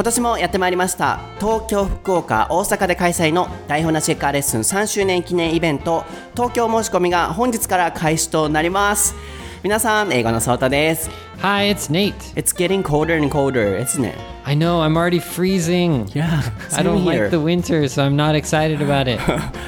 今年もやってまいりました東京福岡大阪で開催の台本なチェッカーレッスン3周年記念イベント東京申し込みが本日から開始となります皆さん英語のソータです Hi, it's Nate. It's getting colder and colder isn't it? I know, I'm already freezing. Yeah I don't here. like the winter, so I'm not excited about it.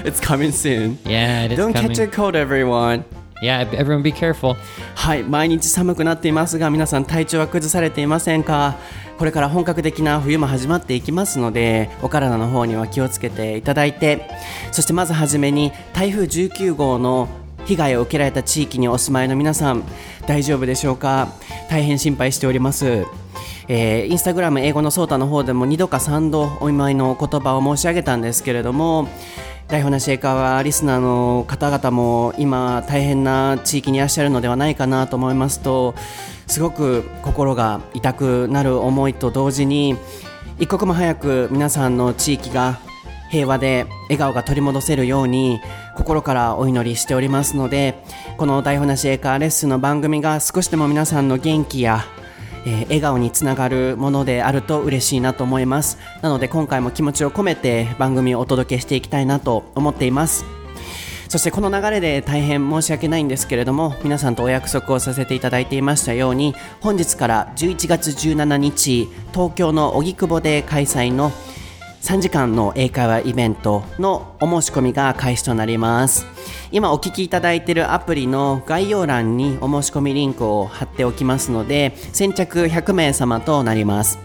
It's coming soon Yeah, it is Don't coming. catch a cold everyone Yeah, everyone be careful. はい毎日寒くなっていますが皆さん体調は崩されていませんか？これから本格的な冬も始まっていきますのでお体の方には気をつけていただいてそしてまずはじめに台風19号の被害を受けられた地域にお住まいの皆さん大丈夫でしょうか？大変心配しております。えーインスタグラム英語のソータの方でも2度か3度お見舞いの言葉を申し上げたんですけれども台本なしエカはリスナーの方々も今大変な地域にいらっしゃるのではないかなと思いますとすごく心が痛くなる思いと同時に一刻も早く皆さんの地域が平和で笑顔が取り戻せるように心からお祈りしておりますのでこの台本なしエカーレッスンの番組が少しでも皆さんの元気やえー笑顔につながるものであると嬉しいなと思います。なので今回も気持ちを込めて番組をお届けしていきたいなと思っています。そしてこの流れで大変申し訳ないんですけれども皆さんとお約束をさせていただいていましたように本日から11月17日東京の荻窪で開催の3時間の英会話イベントのお申し込みが開始となります。今お聞きいただいているアプリの概要欄にお申し込みリンクを貼っておきますので先着100名様となります。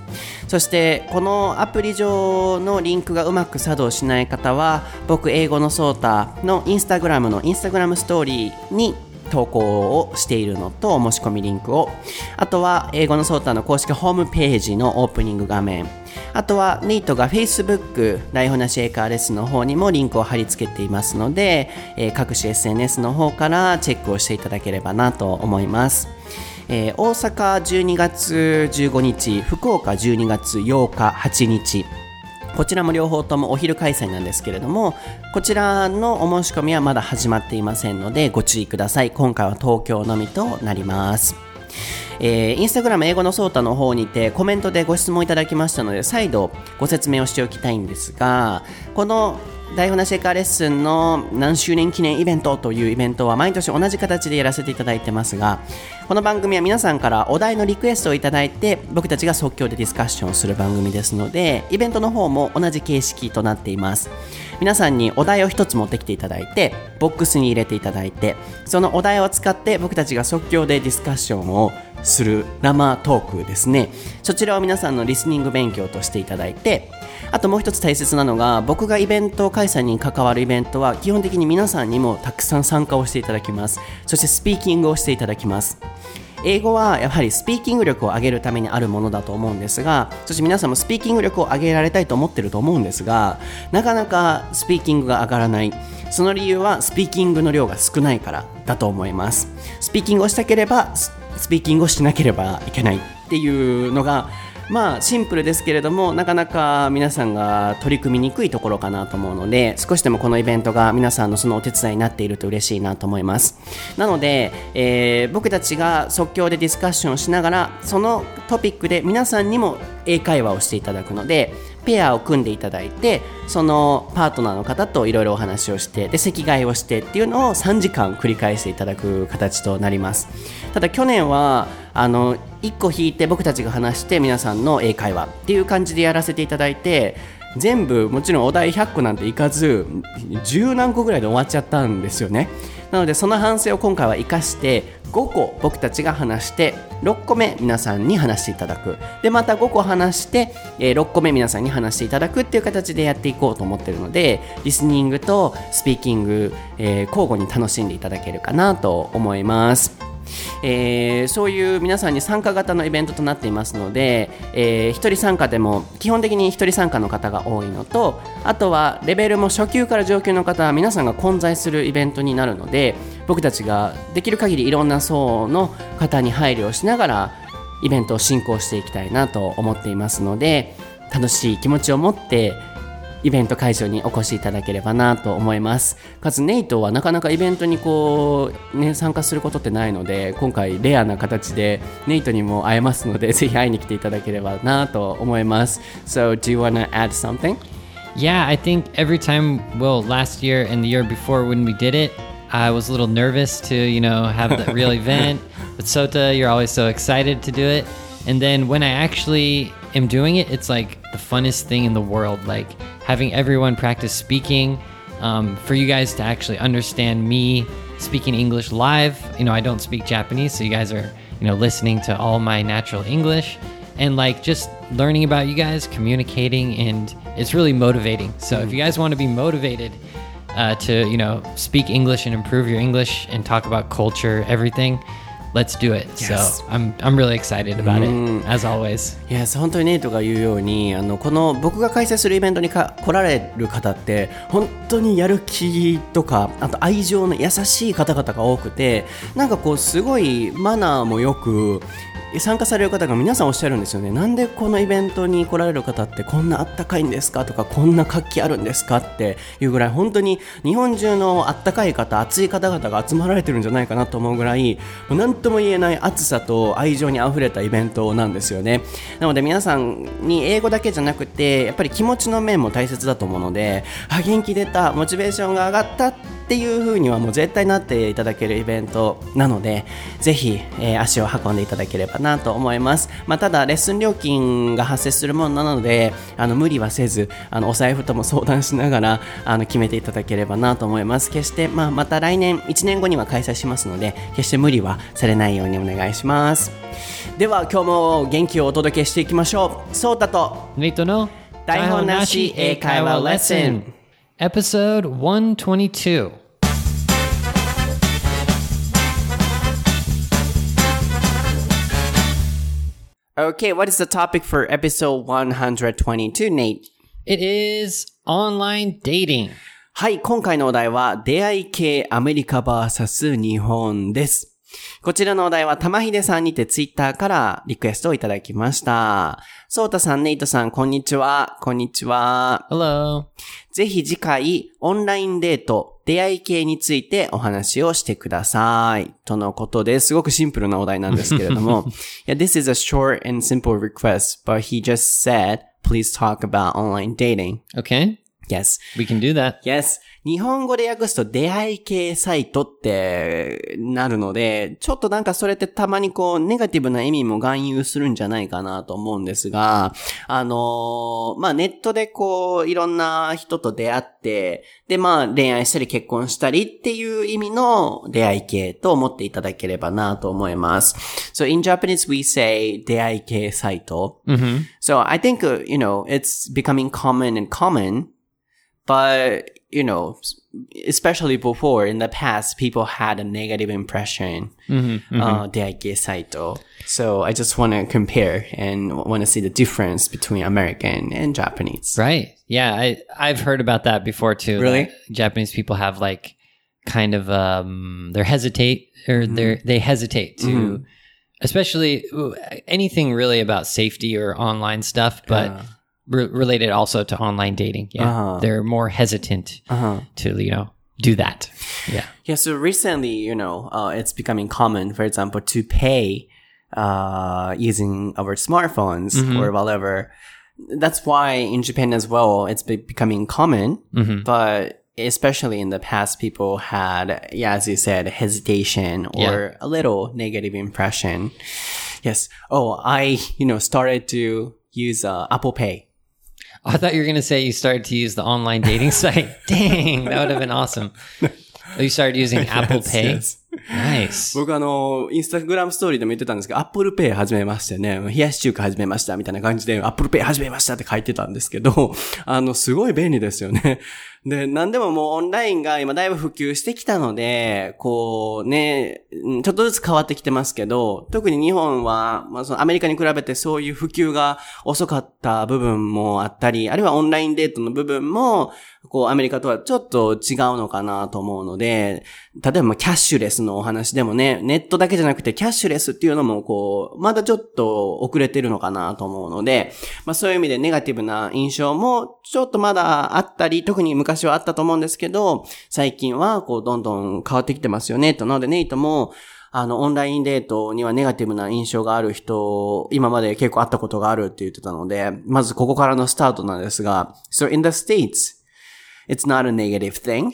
そしてこのアプリ上のリンクがうまく作動しない方は僕英語のソータのインスタグラムのインスタグラムストーリーに投稿をしているのと申し込みリンクを。あとは英語のソータの公式ホームページのオープニング画面。あとはネイトが Facebook 台本なしエーカーレスの方にもリンクを貼り付けていますので、えー各種 SNS の方からチェックをしていただければなと思います。えー大阪12月15日福岡12月8日8日こちらも両方ともお昼開催なんですけれどもこちらのお申し込みはまだ始まっていませんのでご注意ください。今回は東京のみとなります。えーインスタグラム英語のソータの方にてコメントでご質問いただきましたので再度ご説明をしておきたいんですがこの台本なしエカーレッスンの何周年記念イベントというイベントは毎年同じ形でやらせていただいてますがこの番組は皆さんからお題のリクエストをいただいて僕たちが即興でディスカッションする番組ですのでイベントの方も同じ形式となっています。皆さんにお題を一つ持ってきていただいてボックスに入れていただいてそのお題を使って僕たちが即興でディスカッションをする生トークですね。そちらを皆さんのリスニング勉強としていただいてあともう一つ大切なのが僕がイベント開催に関わるイベントは基本的に皆さんにもたくさん参加をしていただきます。そしてスピーキングをしていただきます。英語はやはりスピーキング力を上げるためにあるものだと思うんですがそして皆さんもスピーキング力を上げられたいと思ってると思うんですがなかなかスピーキングが上がらない。その理由はスピーキングの量が少ないからだと思います。スピーキングをしたければスピーキングをしなければいけないっていうのがまあシンプルですけれどもなかなか皆さんが取り組みにくいところかなと思うので少しでもこのイベントが皆さんのそのお手伝いになっていると嬉しいなと思います。なので、えー僕たちが即興でディスカッションをしながらそのトピックで皆さんにも英会話をしていただくのでペアを組んでいただいてそのパートナーの方といろいろお話をしてで席替えをしてっていうのを3時間繰り返していただく形となります。ただ去年はあの1個引いて僕たちが話して皆さんの英会話っていう感じでやらせていただいて全部もちろんお題100個なんていかず十何個ぐらいで終わっちゃったんですよね。なのでその反省を今回は生かして5個僕たちが話して6個目皆さんに話していただく。でまた5個話して、え6個目皆さんに話していただくっていう形でやっていこうと思ってるのでリスニングとスピーキング、えー交互に楽しんでいただけるかなと思います。えーそういう皆さんに参加型のイベントとなっていますので、えー一人参加でも基本的に一人参加の方が多いのとあとはレベルも初級から上級の方は皆さんが混在するイベントになるので僕たちができる限りいろんな層の方に配慮をしながらイベントを進行していきたいなと思っていますので楽しい気持ちを持ってイイベント会場にお越しいただければなと思います。かつネイトはなかなかイベントにこう、ね、参加することってないので、今回レアな形でネイトにも会えますので、ぜひ会いに来ていただければなと思います。So, do you wanna add something? Yeah, I think every time, well, last year and the year before when we did it, I was a little nervous to, you know, have the real event. But Sota, you're always so excited to do it. And then when I actually am doing it, it's like the funnest thing in the world. Like having everyone practice speaking, um, for you guys to actually understand me speaking English live. You know, I don't speak Japanese, so you guys are, you know, listening to all my natural English and like just learning about you guys, communicating, and it's really motivating. So if you guys want to be motivated uh, to, you know, speak English and improve your English and talk about culture, everything, let's do it. Yes. So I'm I'm really excited about it as always. いや本当にネイトが言うようにあのこの僕が開催するイベントにか来られる方って本当にやる気とかあと愛情の優しい方々が多くてなんかこうすごいマナーもよく参加される方が皆さんおっしゃるんですよね。なんでこのイベントに来られる方ってこんなあったかいんですかとかこんな活気あるんですかっていうぐらい本当に日本中のあったかい方熱い方々が集まられてるんじゃないかなと思うぐらいもう何とも言えない熱さと愛情にあふれたイベントなんですよね。なので皆さんに英語だけじゃなくてやっぱり気持ちの面も大切だと思うのであ元気出たモチベーションが上がったっていう風にはもう絶対なっていただけるイベントなのでぜひ、えー足を運んでいただければなと思います、まあ、ただレッスン料金が発生するものなのであの無理はせずあのお財布とも相談しながらあの決めていただければなと思います。決して、まあ、また来年1年後には開催しますので決して無理はされないようにお願いします。では今日も元気をお届けしていきましょう。ソータと Nito no? 台本なし英会話レッスン Episode 122. Okay, what is the topic for episode 122, Nate? It is online dating. はい、今回のお題は、出会い系アメリカ VS 日本です。 こちらのお題は、玉秀さんにてツイッターからリクエストをいただきました。ソータさん、ネイトさん、こんにちは。こんにちは。Hello. ぜひ次回、オンラインデート、出会い系についてお話をしてください。とのことです。すごくシンプルなお題なんですけれども。yeah, this is a short and simple request, but he just said, please talk about online dating. Okay, Yes. we can do that. Yes. 日本語で訳すと出会い系サイトってなるので、ちょっとなんかそれってたまにこうネガティブな意味も含有するんじゃないかなと思うんですが、あのーまあネットでこういろんな人と出会って、でまあ恋愛したり結婚したりっていう意味の出会い系と思っていただければなと思います。So in Japanese we say 出会い系サイト。So I think, uh, you know, it's becoming common and common but you know especially before in the past people had a negative impression uh the saito so i just want to compare and want to see the difference between american and japanese Right. Yeah, I I've heard about that before too. Really? Japanese people have like kind of um they hesitate or they they hesitate to especially anything really about safety or online stuff, but re- related also to online dating. Yeah. Uh-huh. They're more hesitant to, you know, do that. Yeah. yeah so recently you know uh, it's becoming common for example to pay uh using our smartphones or whatever that's why in Japan as well, it's be- becoming common, but especially in the past, people had, yeah, as you said, hesitation or a little negative impression. Yes. Oh, I, you know, started to use uh, Apple Pay. I thought you were going to say you started to use the online dating site. Dang, that would have been awesome. Oh, you started using Apple Pay? yes. Nice. 僕あの、インスタグラムストーリーでも言ってたんですけど、Apple Pay 始めましてね、冷やし中華始めましたみたいな感じで、Apple Pay 始めましたって書いてたんですけど、あの、すごい便利ですよね。で、なんでももうオンラインが今だいぶ普及してきたので、こうね、ちょっとずつ変わってきてますけど、特に日本は、まあそのアメリカに比べてそういう普及が遅かった部分もあったり、あるいはオンラインデートの部分も、こうアメリカとはちょっと違うのかなと思うので、例えばキャッシュレスのお話でもね、ネットだけじゃなくてキャッシュレスっていうのもこう、まだちょっと遅れてるのかなと思うので、まあそういう意味でネガティブな印象もちょっとまだあったり、特に昔はあったと思うんですけど、最近はこうどんどん変わってきてますよね、と。なのでネイトも、あの、オンラインデートにはネガティブな印象がある人、今まで結構あったことがあるって言ってたので、まずここからのスタートなんですが、so in the States, it's not a negative thing.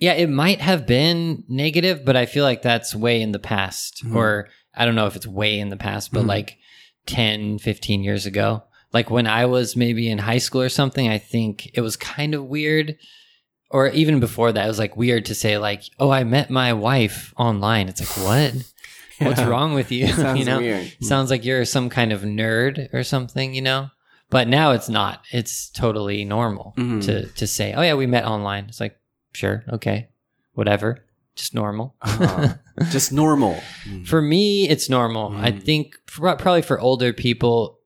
Yeah, it might have been negative, but I feel like that's way in the past. Or I don't know if it's way in the past, but like 10, 15 years ago. Like when I was maybe in high school or something, I think it was kind of weird. Or even before that, it was like weird to say like, "Oh, I met my wife online." It's like, "What? What's wrong with you?" Sounds you know? weird. Sounds like you're some kind of nerd or something, you know? But now it's not. It's totally normal Mhm. to to say, "Oh yeah, we met online." It's like, "Sure, okay. Whatever. Just normal." Uh, just normal. For me, it's normal. I Mm. think for, probably for older people,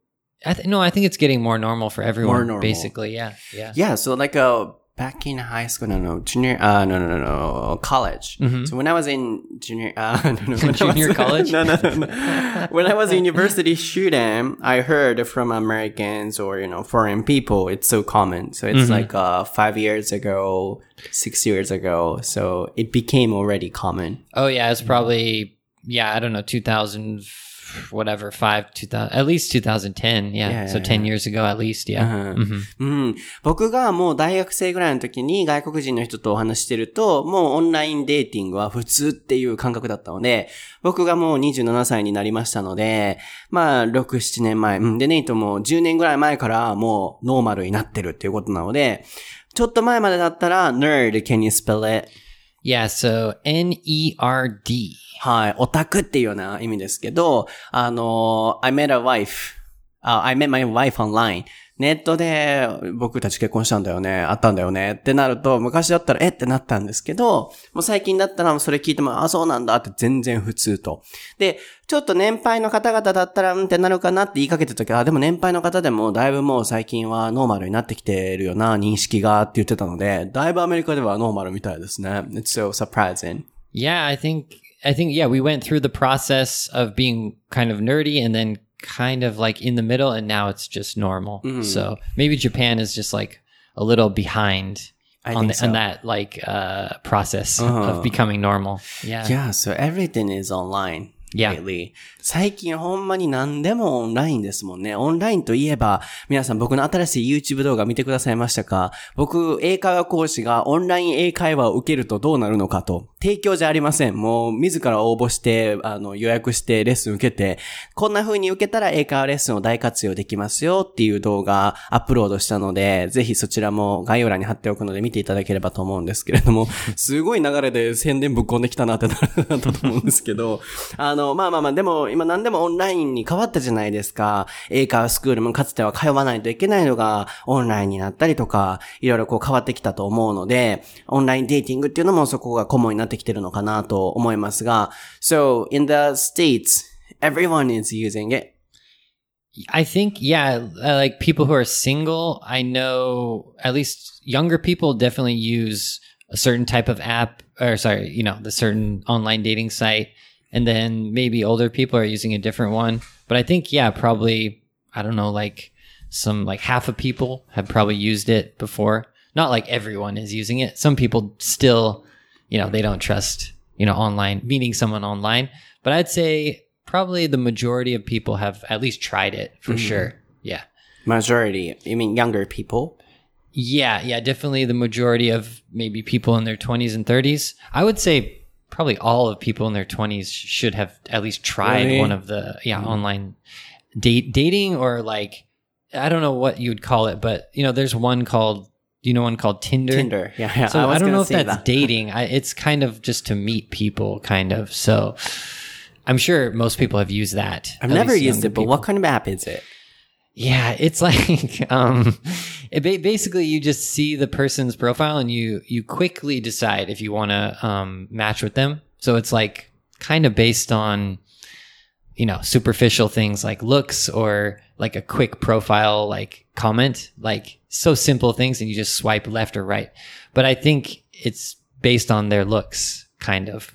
I th- no, I think it's getting more normal for everyone. normal. Basically, yeah, yeah. Yeah, so like uh, back in high school, no, no, junior, uh, no, no, no, no, college. Mhm. So when I was in junior, uh, no, no, Junior was- college? no, no, no, no. when I was a university student, I heard from Americans or you know foreign people, it's so common. So it's Mhm. like uh, five years ago, six years ago. So it became already common. Oh yeah, it's probably yeah. I don't know, two thousand whatever five two thousand at least two thousand ten. Yeah, Yeah, so yeah, ten yeah. years ago at least. Yeah. Uh-huh. Mhm. うん。僕がもう大学生ぐらいの時に外国人の人とお話ししてると、もうオンラインデーティングは普通っていう感覚だったので、僕がもう27歳になりましたので、まあ、6、7年前。うん。で、ネイトも10年ぐらい前からもうノーマルになってるっていうことなので、ちょっと前までだったら、nerd, can you spell it? Yeah. So N E R D. はい。オタクっていうような意味ですけど、あの、I met a wife. あ I met my wife online. ネットで僕たち結婚したんだよね、あったんだよねってなると、昔だったらえ？ってなったんですけど、もう最近だったらそれ聞いても、あ、そうなんだって全然普通と。で、ちょっと年配の方々だったら、うんってなるかなって言いかけてた時は、あ、でも年配の方でもだいぶもう最近はノーマルになってきてるよな、認識がって言ってたので、だいぶアメリカではノーマルみたいですね。It's so surprising. Yeah, I think I think yeah, we went through the process of being kind of nerdy and then kind of like in the middle and now it's just normal. So maybe Japan is just like a little behind I on, the, so. on that like uh process Uh-huh. of becoming normal. Yeah. Yeah, so everything is online. Yeah. Lately. 最近ほんまに何でもオンラインですもんね。オンラインといえば、皆さん僕の新しい YouTube 動画見てくださいましたか？僕、英会話講師がオンライン英会話を受けるとどうなるのかと。提供じゃありません。もう、自ら応募して、あの、予約してレッスン受けて、こんな風に受けたら英会話レッスンを大活用できますよっていう動画アップロードしたので、ぜひそちらも概要欄に貼っておくので見ていただければと思うんですけれども、すごい流れで宣伝ぶっ込んできたなってなったと思うんですけど、あの、まあまあまあ、でも今何でもオンラインに変わったじゃないですか。英会話スクールもかつては通わないといけないのがオンラインになったりとか、いろいろこう変わってきたと思うので、オンラインデーティングっていうのもそこがコモンになってきてるのかなと思いますが、So, in the States, everyone is using it. I think, yeah, like people who are single, I know at least younger people definitely use a certain type of app, or sorry, you know, the certain online dating site. And then maybe older people are using a different one. But I think, yeah, probably, I don't know, like some, like half of people have probably used it before. Not like everyone is using it. Some people still, you know, they don't trust, you know, online, meeting someone online. But I'd say probably the majority of people have at least tried it for mm-hmm. sure. Yeah. Majority, you mean younger people? Yeah, yeah, definitely the majority of maybe people in their 20s and 30s. I would say probably all of people in their 20s should have at least tried Really? one of the yeah, mm-hmm. online date dating or like I don't know what you would call it, but you know, there's one called you know one called Tinder? Tinder. Yeah, yeah. So I, was don't know if that's that. dating. I, it's kind of just to meet people, kind of. So I'm sure most people have used that. I've never used it, but what kind of app is it? Yeah, it's like um, it ba- basically you just see the person's profile and you you quickly decide if you want to um, match with them. So it's like kind of based on you know superficial things like looks or like a quick profile like comment, like so simple things, and you just swipe left or right. But I think it's based on their looks, kind of.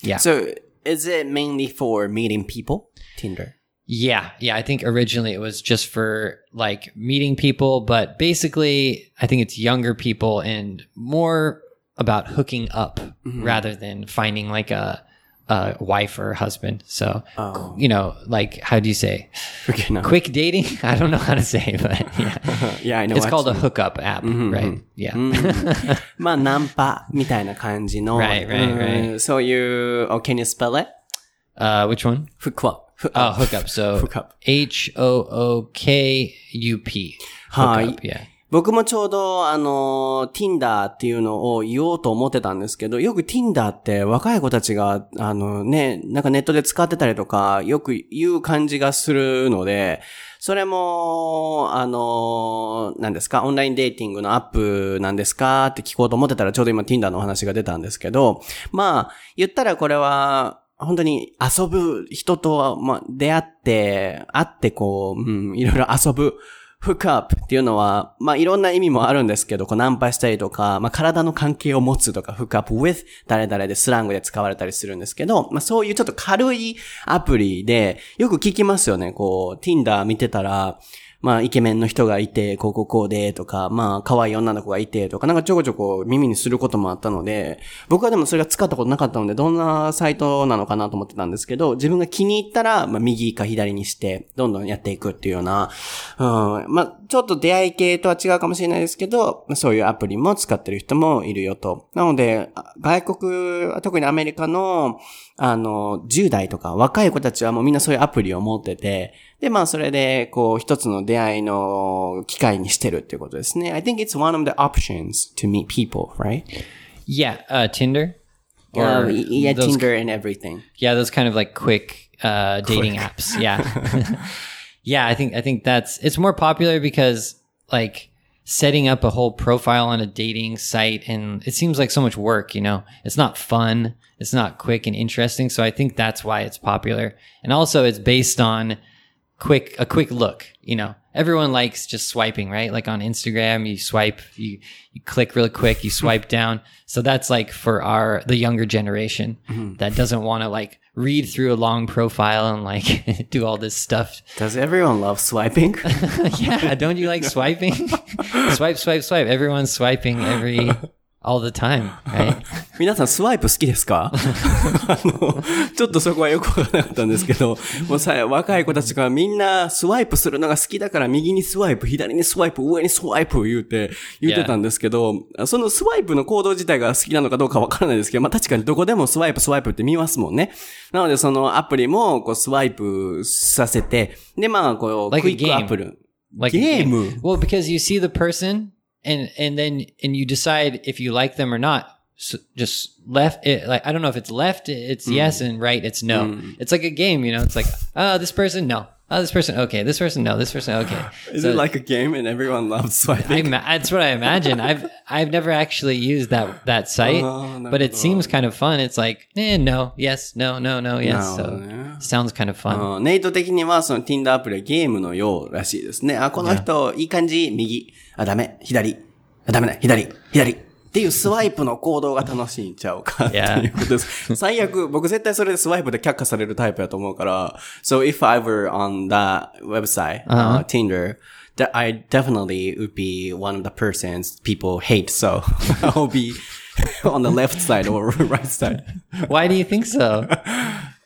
Yeah. So is it mainly for meeting people? Tinder. Yeah, yeah. I think originally it was just for like meeting people, but basically, I think it's younger people and more about hooking up rather than finding like a, a wife or husband. So, you know, like how do you say Okay, now. quick dating? I don't know how to say, but yeah, Yeah, I know. it's what called you a hookup app, right? Yeah. まあ、ナンパみたいな感じの。 Right, right, うんそういう、oh, can you spell it? uh, which one? フッ クアップ。Oh, hookup. So Hookup. H O O K U P. Hookup. Yeah. 僕もちょうど、あの、Tinder っていうのを言おうと思ってたんですけど、よく Tinder って若い子たちが、あのね、なんかネットで使ってたりとか、よく言う感じがするので、それも、あの、何ですか、オンラインデーティングのアップなんですかって聞こうと思ってたらちょうど今 Tinder のお話が出たんですけど、まあ、言ったらこれは、本当に遊ぶ人と、ま、出会って、会ってこう、うん、いろいろ遊ぶ。フックアップっていうのは、まあ、いろんな意味もあるんですけど、こう、ナンパしたりとか、まあ、体の関係を持つとか、フックアップ with 誰々でスラングで使われたりするんですけど、まあ、そういうちょっと軽いアプリで、よく聞きますよね。こう、Tinder 見てたら、まあ、イケメンの人がいて、こうこうこうで、とか、まあ、可愛い女の子がいて、とか、なんかちょこちょこ耳にすることもあったので、僕はでもそれが使ったことなかったので、どんなサイトなのかなと思ってたんですけど、自分が気に入ったら、まあ、右か左にして、どんどんやっていくっていうような、うん、まあ、ちょっと出会い系とは違うかもしれないですけど、そういうアプリも使ってる人もいるよと。なので、外国、特にアメリカの、あの、10代とか若い子たちはもうみんなそういうアプリを持ってて、で、まあそれで、こう、一つの出会いの機会にしてるっていうことですね。I think it's one of the options to meet people, right? Yeah. Uh, Tinder. Uh, yeah, those- Tinder and everything. Yeah, those kind of like quick uh, dating apps. Yeah, yeah. I think I think that's it's more popular because like setting up a whole profile on a dating site and it seems like so much work. You know, it's not fun. It's not quick and interesting. So I think that's why it's popular. And also, it's based on quick a quick look. You know, everyone likes just swiping, right? Like on Instagram, you swipe, you you click really quick, you swipe down. So that's like for our the younger generation mm-hmm. that doesn't want to like read through a long profile and like do all this stuff. Does everyone love swiping? yeah, don't you like swiping? swipe, swipe, swipe. Everyone's swiping every all the time, right? 皆さんスワイプ好きですか？あの、ちょっとそこはよくわからなかったんですけど、もうさ、若い子たちがみんなスワイプするのが好きだから右にスワイプ、左にスワイプ、上にスワイプ言うて、言ってたんですけど、そのスワイプの行動自体が好きなのかどうかわからないですけど、まあ確かにどこでもスワイプ、スワイプって見ますもんね。なのでそのアプリもこうスワイプさせて、でまあこう、Like クイックアップル。Like ゲー.ム Well, because you see the person and and then and you decide if you like them or not. So just left it like I don't know if it's left it's yes and right it's no. It's like a game, you know. It's like oh this person no. Oh this person okay. This person no. This person okay. Is So it like a game and everyone loves swiping? I that's what I imagine. I've I've never actually used that that site, Oh, no, but it no. seems kind of fun. It's like eh, no, yes, no, no, no, yes. No, so yeah. Sounds kind of fun. うんネイト的にはその Tinder アプリはゲームのようらしいですね。あ、この人、いい感じ、右。あ、ダメ、左。あ、ダメだ、左、左。っていうスワイプの行動が楽しいんちゃうかっていうことです。最悪、僕絶対それでスワイプで却下されるタイプだと思うから、so if I were on that website, uh, Tinder, that I definitely would be one of the persons people hate, so I'll be on the left side or right side. Why do you think so?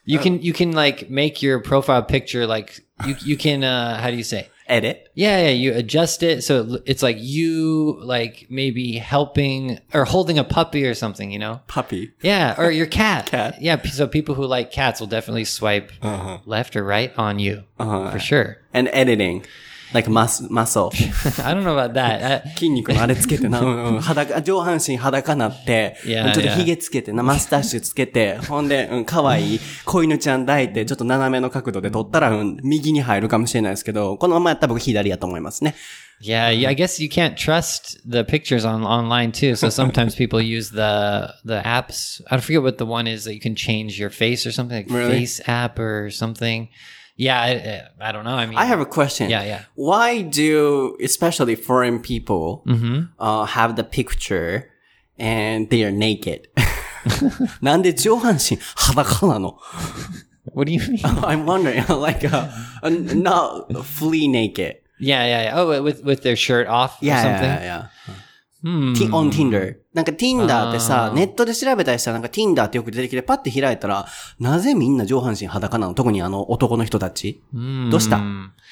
You uh, can you can like make your profile picture like you you can uh how do you say? Edit? Yeah, yeah, you adjust it so it's like you like maybe helping or holding a puppy or something, you know? Puppy. Yeah, or your cat. Cat. Yeah, so people who like cats will definitely swipe uh-huh. left or right on you uh-huh. for sure. And editing. Like mus muscle. I don't know about that. Uh, 筋肉のあれつけてな、うんうん裸、上半身裸なって、いやちょっといやヒゲつけてな、マスタッシュつけて、ほんで、うん、可愛い子犬ちゃん抱いて、ちょっと斜めの角度で撮ったら、うん、右に入るかもしれないですけど、このままやったら僕左やと思いますね。Yeah, yeah, I guess you can't trust the pictures on online too. So sometimes people use the the apps. I forget what the one is that you can change your face or something like Really? face app or something. Yeah, I, I don't know. I mean, I have a question. Yeah, yeah. Why do, especially foreign people, Mm-hmm. uh, have the picture and they are naked. なんで上半身裸なの What do you mean? I'm wondering, like, uh, uh, not fully naked. yeah, yeah, yeah. Oh, with with their shirt off or Yeah, something. yeah, yeah. Ti- on Tinder. なんか Tinder ってさ、ネットで調べたりしたらなんか Tinder ってよく出てきてパッて開いたら、なぜみんな上半身裸なの特にあの男の人たち。どうした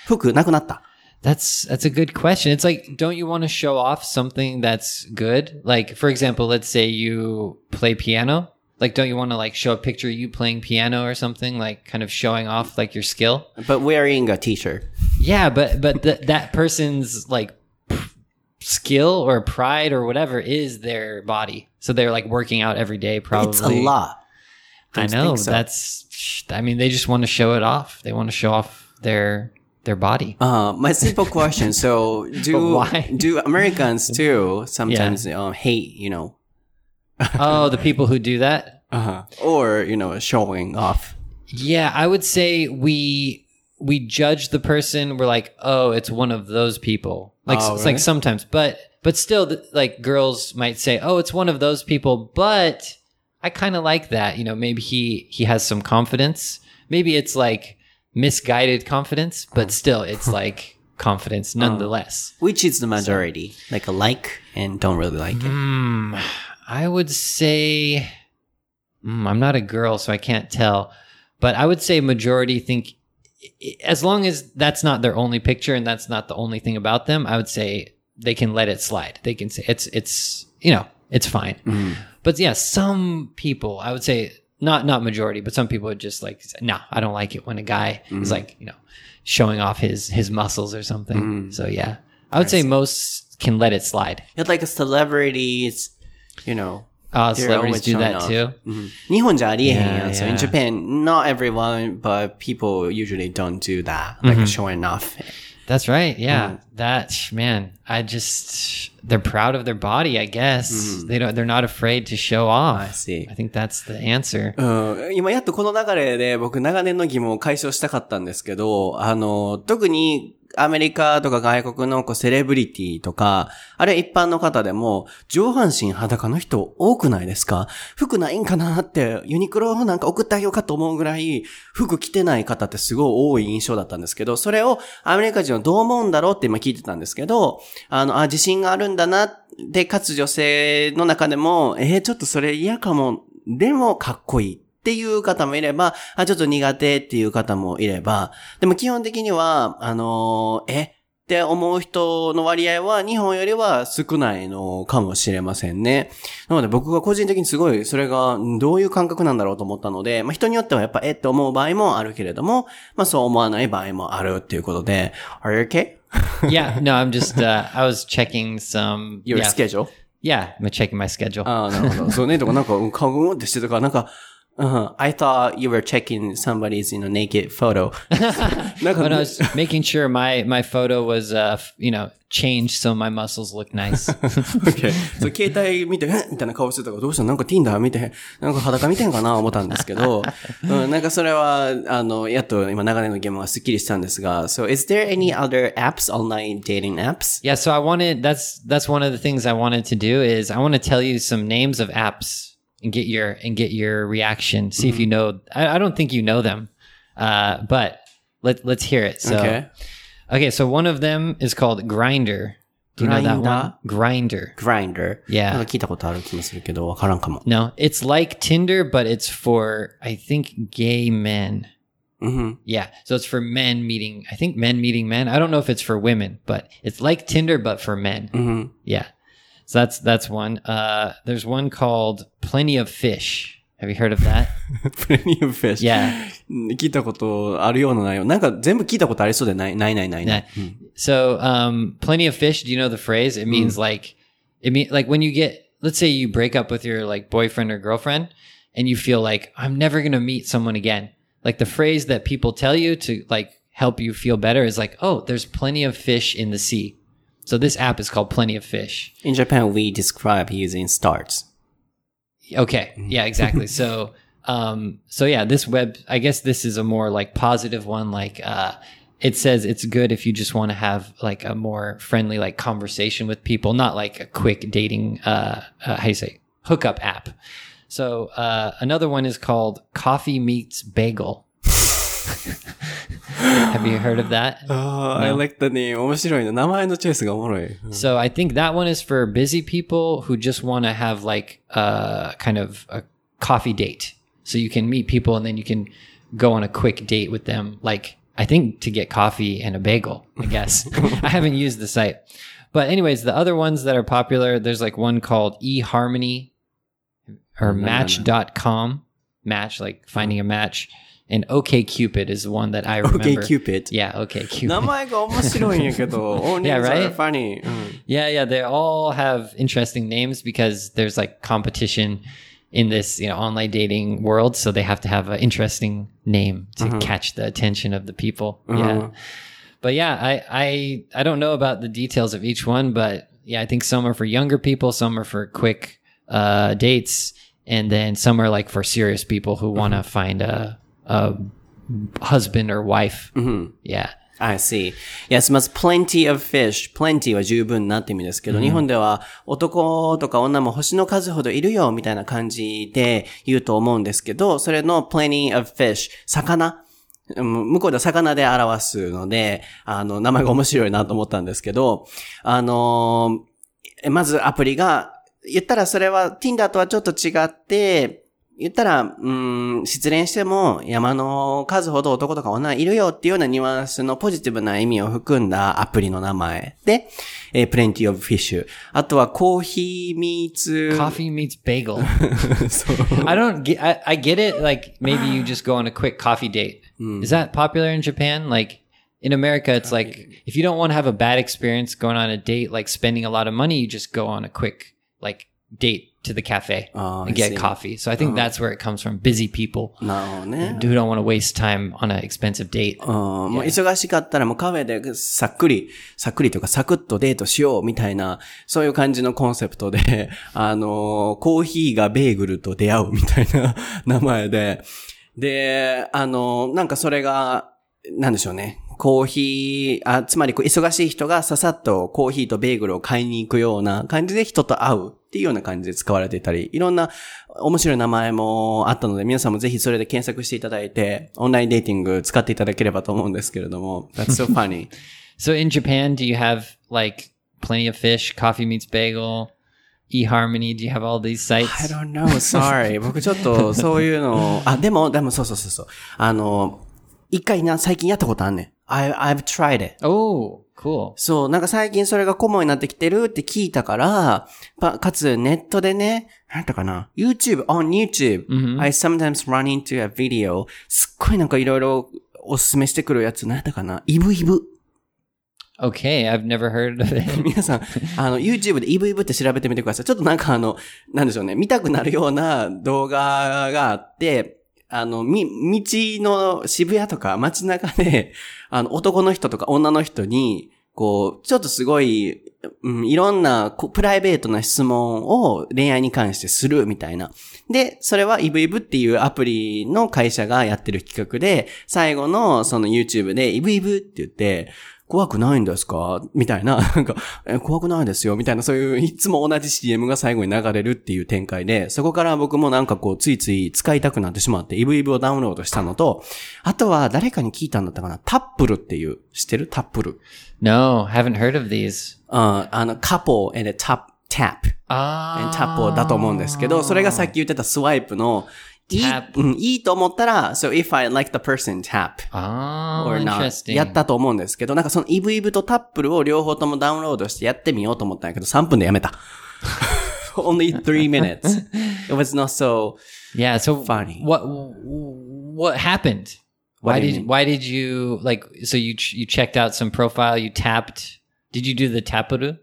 服なくなった That's that's a good question. It's like, don't you want to show off something that's good? Like, for example, let's say you play piano. Like, don't you want to like show a picture of you playing piano or something? Like, kind of showing off like your skill. But wearing a t-shirt. Yeah, but but th- that person's like p- skill or pride or whatever is their body. So they're like working out every day. Probably It's a lot. I know so. that's. I mean, they just want to show it off. They want to show off their their body. Uh, my simple question. So do, why? do Americans too sometimes uh, hate, you know, oh, the people who do that. Uh-huh. or, you know, showing off? Yeah, I would say we we judge the person. We're like, oh, it's one of those people. Like Oh, it's really? like sometimes, but but still, th- like girls might say, oh, it's one of those people. But I kind of like that. You know, maybe he he has some confidence. Maybe it's like misguided confidence, but still, it's like confidence nonetheless. Which is the majority? Like a like and don't really like it. Hmm. I would say mm, I'm not a girl, so I can't tell. But I would say majority think as long as that's not their only picture and that's not the only thing about them, I would say they can let it slide. They can say it's it's you know it's fine. Mm-hmm. But yeah, some people I would say not not majority, but some people would just like say, no, I don't like it when a guy is mm-hmm. like you know showing off his his muscles or something. Mm-hmm. So yeah, I would say most can let it slide. It's like a celebrities, you know. Uh, They're celebrities do that too. うん日本じゃありえへんやん。Yeah, So in yeah. Japan, not everyone, but people usually don't do that. Like showing off. That's right. Yeah. That man, I just they're proud of their body, I guess. They don't they're not afraid to show off. I see. I think that's the answer. うん、今やっとこの流れで僕長年の疑問を解消したかったんですけど、あの、特にアメリカとか外国のこうセレブリティとか、あれ一般の方でも上半身裸の人多くないですか？服ないんかなってユニクロなんか送ってあげようかと思うぐらい服着てない方ってすごい多い印象だったんですけど、それをアメリカ人はどう思うんだろうって今聞いてたんですけど、あの、あ、自信があるんだな。で、かつ女性の中でも、えーちょっとそれ嫌かも。でもかっこいい。っていう方もいれば、あ、ちょっと苦手っていう方もいれば、でも基本的には、あのーえ？って思う人の割合は日本よりは少ないのかもしれませんね。なので僕が個人的にすごいそれがんどういう感覚なんだろうと思ったので、まあ人によってはやっぱえって思う場合もあるけれども、まあそう思わない場合もあるっていうことで、Are you okay? yeah, no, I'm just uh I was checking some Your yeah, schedule? Yeah, I'm checking my schedule. ああ、なるほど。そうね、とかなんか、うん顔がうんってしてたから、なんか、うん、I thought you were checking somebody's, you know, naked photo. なんか、 But I was making sure my my photo was uh f- you know changed so my muscles look nice. OK そう、携帯見て、えみたいな顔してたから、どうしたなんか Tinder 見て、なんか裸見てんかな思ったんですけど、うん、なんかそれは、あの、やっと今長年のゲームがスッキリしたんですが、So, is there any other apps, online dating apps? Yeah, so I wanted that's that's one of the things I wanted to do is I want to tell you some names of apps and get your and get your reaction. See if you know. I, I don't think you know them, uh, but let let's hear it. So Okay. okay, so one of them is called Grinder. Do you know that one? Grinder. Grinder. Yeah. なんか聞いたことある気もするけど、わからんかも。 No, it's like Tinder, but it's for I think gay men. うん。 Yeah, so it's for men meeting. I think men meeting men. I don't know if it's for women, but it's like Tinder but for men. うん。 Yeah. So that's that's one. Uh there's one called Plenty of Fish. Have you heard of that? プレミアムフィッシュ。 yeah. うん聞いたことあるような内容。なんか全部聞いたことありそうでない、ないないないない。 So um Plenty of Fish, do you know the phrase? It means like it mean like when you get let's say you break up with your like boyfriend or girlfriend and you feel like I'm never going to meet someone again. Like the phrase that people tell you to like help you feel better is like, "Oh, there's plenty of fish in the sea." So this app is called Plenty of Fish. In Japan, we describe using starts. Okay. Yeah, exactly. so, um, so yeah, this web, I guess this is a more like positive one. Like, uh, it says it's good if you just want to have like a more friendly like conversation with people, not like a quick dating uh, uh how do you say hookup app. So uh, another one is called Coffee Meets Bagel. Have you heard of that? Oh, I like the name. 面白いな。名前のチョイスがおもろい。 So I think that one is for busy people who just want to have like a kind of a coffee date. So you can meet people and then you can go on a quick date with them. Like I think to get coffee and a bagel, I guess. I haven't used the site. But anyways, the other ones that are popular, there's like one called eHarmony or match.com. Match, like finding a match. And OKCupid is one that I remember. Okay, Cupid. Yeah, OKCupid. 名前が面白いんやけど、all Yeah, names are right? funny. うん。 Yeah, yeah, they all have interesting names because there's like competition in this, you know, online dating world, so they have to have an interesting name to catch the attention of the people. Yeah. But yeah, I I I don't know about the details of each one, but yeah, I think some are for younger people, some are for quick uh dates, and then some are like for serious people who want to find a a husband or wife. Yeah. I see. Yes, まず plenty of fish. plenty は十分なって意味ですけど、日本では男とか女も星の数ほどいるよみたいな感じで言うと思うんですけど、それの plenty of fish。魚。うん向こうでは魚で表すので、あの、名前が面白いなと思ったんですけど、あのーまずアプリが、言ったらそれは Tinder とはちょっと違って、言ったら、うん、失恋しても山の数ほど男とか女いるよっていうようなニュアンスのポジティブな意味を含んだアプリの名前で、えー Plenty of Fish。あとはコーヒーミーツ。Coffee meets bagel. そう。I don't get. I, I get it. Like maybe you just go on a quick coffee date. Is that popular in Japan? Like in America, it's like if you don't want to have a bad experience going on a date, like spending a lot of money, you just go on a quick like date to the cafe Oh, and get coffee. So I think that's where it comes from. Busy people なるほどね。who don't want to waste time on an expensive date. うん、もう忙しかったらもうカフェでさっくり、さっくりというかサクッとデートしようみたいな、そういう感じのコンセプトで、あのーコーヒーがベーグルと出会うみたいな名前で、で、あのーなんかそれが、なんでしょうね。コーヒー、あ、つまりこう忙しい人がささっとコーヒーとベーグルを買いに行くような感じで人と会うっていうような感じで使われていたり、いろんな面白い名前もあったので、皆さんもぜひそれで検索していただいて、オンラインデーティング使っていただければと思うんですけれども、That's so funny. So in Japan, do you have like plenty of fish, coffee meets bagel, eHarmony? Do you have all these sites? I don't know, sorry. 僕ちょっとそういうのを、あ、でも、でもそうそうそうそう。あの、一回な、最近やったことあんねん。I, I've tried it. Oh, cool. そう、なんか最近それがコモになってきてるって聞いたから、パかつネットでね、なんだかな ?YouTube, on YouTube,、I sometimes run into a video. すっごいなんかいろいろおすすめしてくるやつ、なんだったかな？イブイブ。Okay, I've never heard of it. 皆さん、あの、YouTube でイブイブって調べてみてください。ちょっとなんかあの、なんでしょうね、見たくなるような動画があって、あの、み、道の渋谷とか街中で、あの、男の人とか女の人に、こう、ちょっとすごい、うん、いろんなプライベートな質問を恋愛に関してするみたいな。で、それはイブイブっていうアプリの会社がやってる企画で、最後のその YouTube でイブイブって言って、怖くないんですか？みたいな、なんか、え怖くないですよ、みたいな、そういう、いつも同じ CM が最後に流れるっていう展開で、そこから僕もなんかこう、ついつい使いたくなってしまって、イブイブをダウンロードしたのと、あとは誰かに聞いたんだったかな、タップルっていう、知ってる？タップル。No, haven't heard of these. ああの、カポ and a tap, tap. Ah, タップ。だと思うんですけど、それがさっき言ってたスワイプの、いい Tap うん、いいと思ったら、so if I like the person, tap. oh, or not. interesting. やったと思うんですけど、なんかそのイブイブとタップルを両方ともダウンロードしてやってみようと思ったんやけど、3分でやめた。Only three minutes. It was not so Yeah. So Funny. What what happened? What why do you did mean? why did you like? So you ch- you checked out some profile. You tapped. Did you do the tapuru?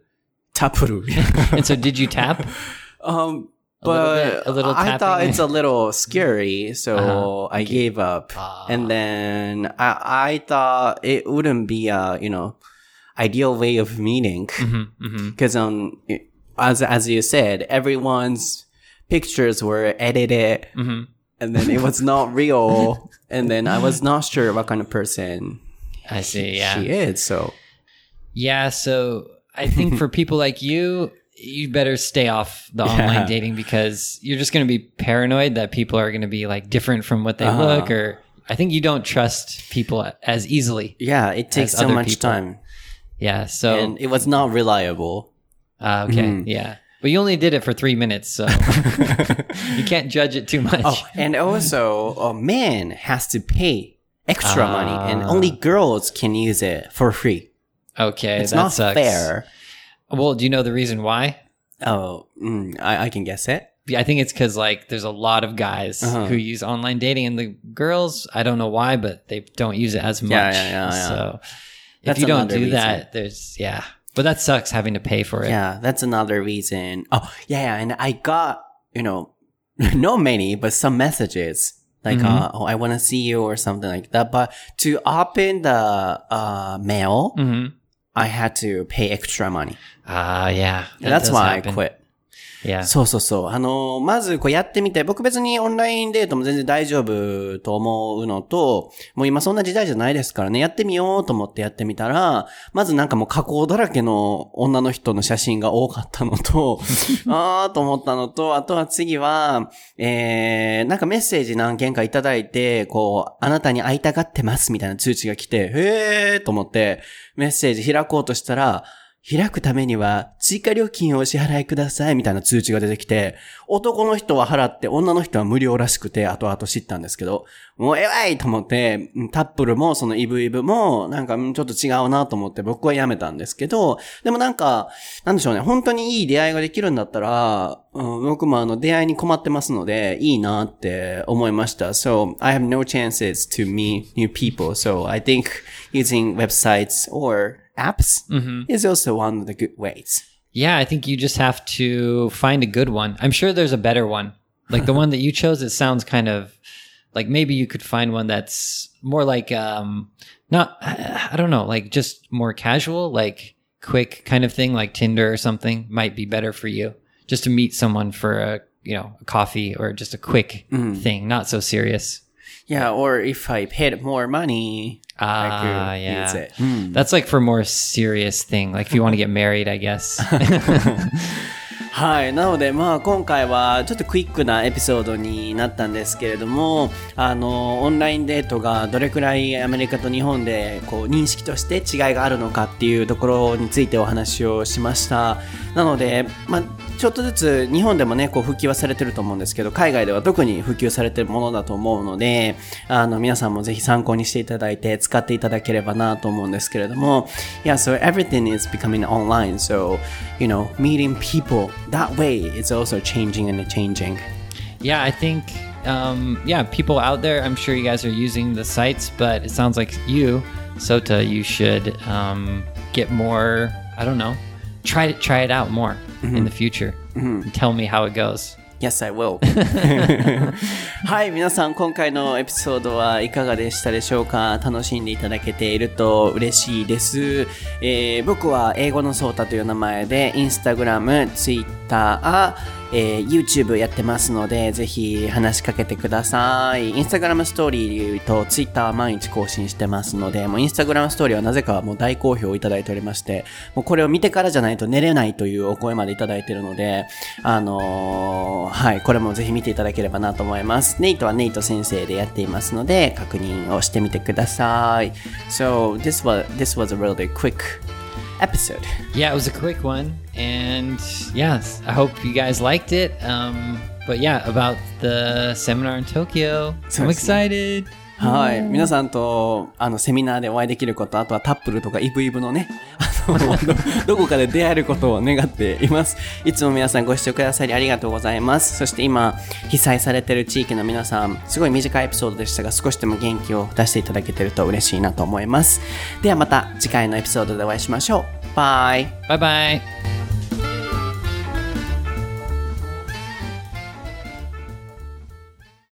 タップル。 and so did you tap? um, a little but bit- a little I thought it's a little scary, so Uh-huh. I gave up. Ah. And then I, I thought it wouldn't be a, you know, ideal way of meeting. Mm-hmm, Because um, as as you said, everyone's pictures were edited, Mm-hmm. and then it was not real, and then I was not sure what kind of person I see. Yeah. She is, so. Yeah, so I think for people like you, you better stay off the Yeah. online dating because you're just going to be paranoid that people are going to be like different from what they Uh-huh. look or I think you don't trust people as easily. Yeah, it takes so much people. time. Yeah, so And it was not reliable. uh, okay, Mm-hmm. yeah. But you only did it for 3 minutes, so you can't judge it too much. Oh, and also, a man has to pay extra Ah. money, and only girls can use it for free. okay, It's that not sucks. fair. Well, do you know the reason why? Oh, mm, I, I can guess it. Yeah, I think it's because like there's a lot of guys Uh-huh. who use online dating, and the girls, I don't know why, but they don't use it as much. Yeah, yeah, yeah, yeah. So if you don't another do reason. that, there's yeah, but that sucks having to pay for it. Yeah, that's another reason. Oh, yeah, yeah. And I got, you know, not many, but some messages like, Mm-hmm. uh, oh, I want to see you or something like that. But to open the uh, mail, hmm I had to pay extra money. Ah, yeah. that That's why I quit. Yeah. そうそうそう。あの、まずこうやってみて、僕別にオンラインデートも全然大丈夫と思うのと、もう今そんな時代じゃないですからね、やってみようと思ってやってみたら、まずなんかもう加工だらけの女の人の写真が多かったのと、あーと思ったのと、あとは次は、えー、なんかメッセージ何件かいただいて、こう、あなたに会いたがってますみたいな通知が来て、へーと思って、メッセージ開こうとしたら、開くためには追加料金をお支払いくださいみたいな通知が出てきて、男の人は払って女の人は無料らしくて後々知ったんですけど、もうえらいと思って、タップルもそのイブイブもなんかちょっと違うなと思って僕はやめたんですけど、でもなんか、なんでしょうね、本当にいい出会いができるんだったら、うん僕もあの出会いに困ってますので、いいなって思いました。So, I have no chances to meet new people. So, I think using websites or apps is also one of the good ways. Yeah, I think you just have to find a good one. I'm sure there's a better one. Like the one that you chose, it sounds kind of like maybe you could find one that's more like um not I don't know, like just more casual, like quick kind of thing like Tinder or something might be better for you. Just to meet someone for a, you know, a coffee or just a quick thing, not so serious. Yeah, or if I paid more money, Ah, yeah. use it. That's like for more serious thing, like if you want to get married, I guess. はい。なので、まあ、今回はちょっとクイックなエピソードになったんですけれども、あの、オンラインデートがどれくらいアメリカと日本で、こう、認識として違いがあるのかっていうところについてお話をしました。なので、まあ、ちょっとずつ日本でもね、こう、普及はされてると思うんですけど、海外では特に普及されてるものだと思うので、あの、皆さんもぜひ参考にしていただいて、使っていただければなと思うんですけれども、Yeah, so everything is becoming online, so, you know, meeting people that way is also changing and changing. Yeah, I think, um, yeah, people out there, I'm sure you guys are using the sites, but it sounds like you, Sota, you should um, get more, I don't know, try it, try it out more in the future. And tell me how it goes. Yes, I will. はい、皆さん今回のエピソードはいかがでしたでしょうか？楽しんでいただけていると嬉しいです。えー僕は英語のソータという名前で、インスタグラム、ツイッター、えー YouTube やってますので、ぜひ話しかけてください。インスタグラムストーリーとツイッターは毎日更新してますので、もうインスタグラムストーリーはなぜかもう大好評をいただいておりまして、もうこれを見てからじゃないと寝れないというお声までいただいてるので、あのーはい、これもぜひ見ていただければなと思います。ネイトはネイト先生でやっていますので、確認をしてみてください。So, this was, this was a really quick episode. Yeah, it was a quick one. And yes, I hope you guys liked it. Um, but yeah, about the seminar in Tokyo, So I'm excited. はい。皆さんと、あの、セミナーでお会いできること、あとはタップルとかイブイブのね、あの、ど どこかで出会えることを願っています。いつも皆さんご視聴くださりありがとうございます。そして今、被災されている地域の皆さん、すごい短いエピソードでしたが、少しでも元気を出していただけてると嬉しいなと思います。ではまた次回のエピソードでお会いしましょう。バイ。Bye bye.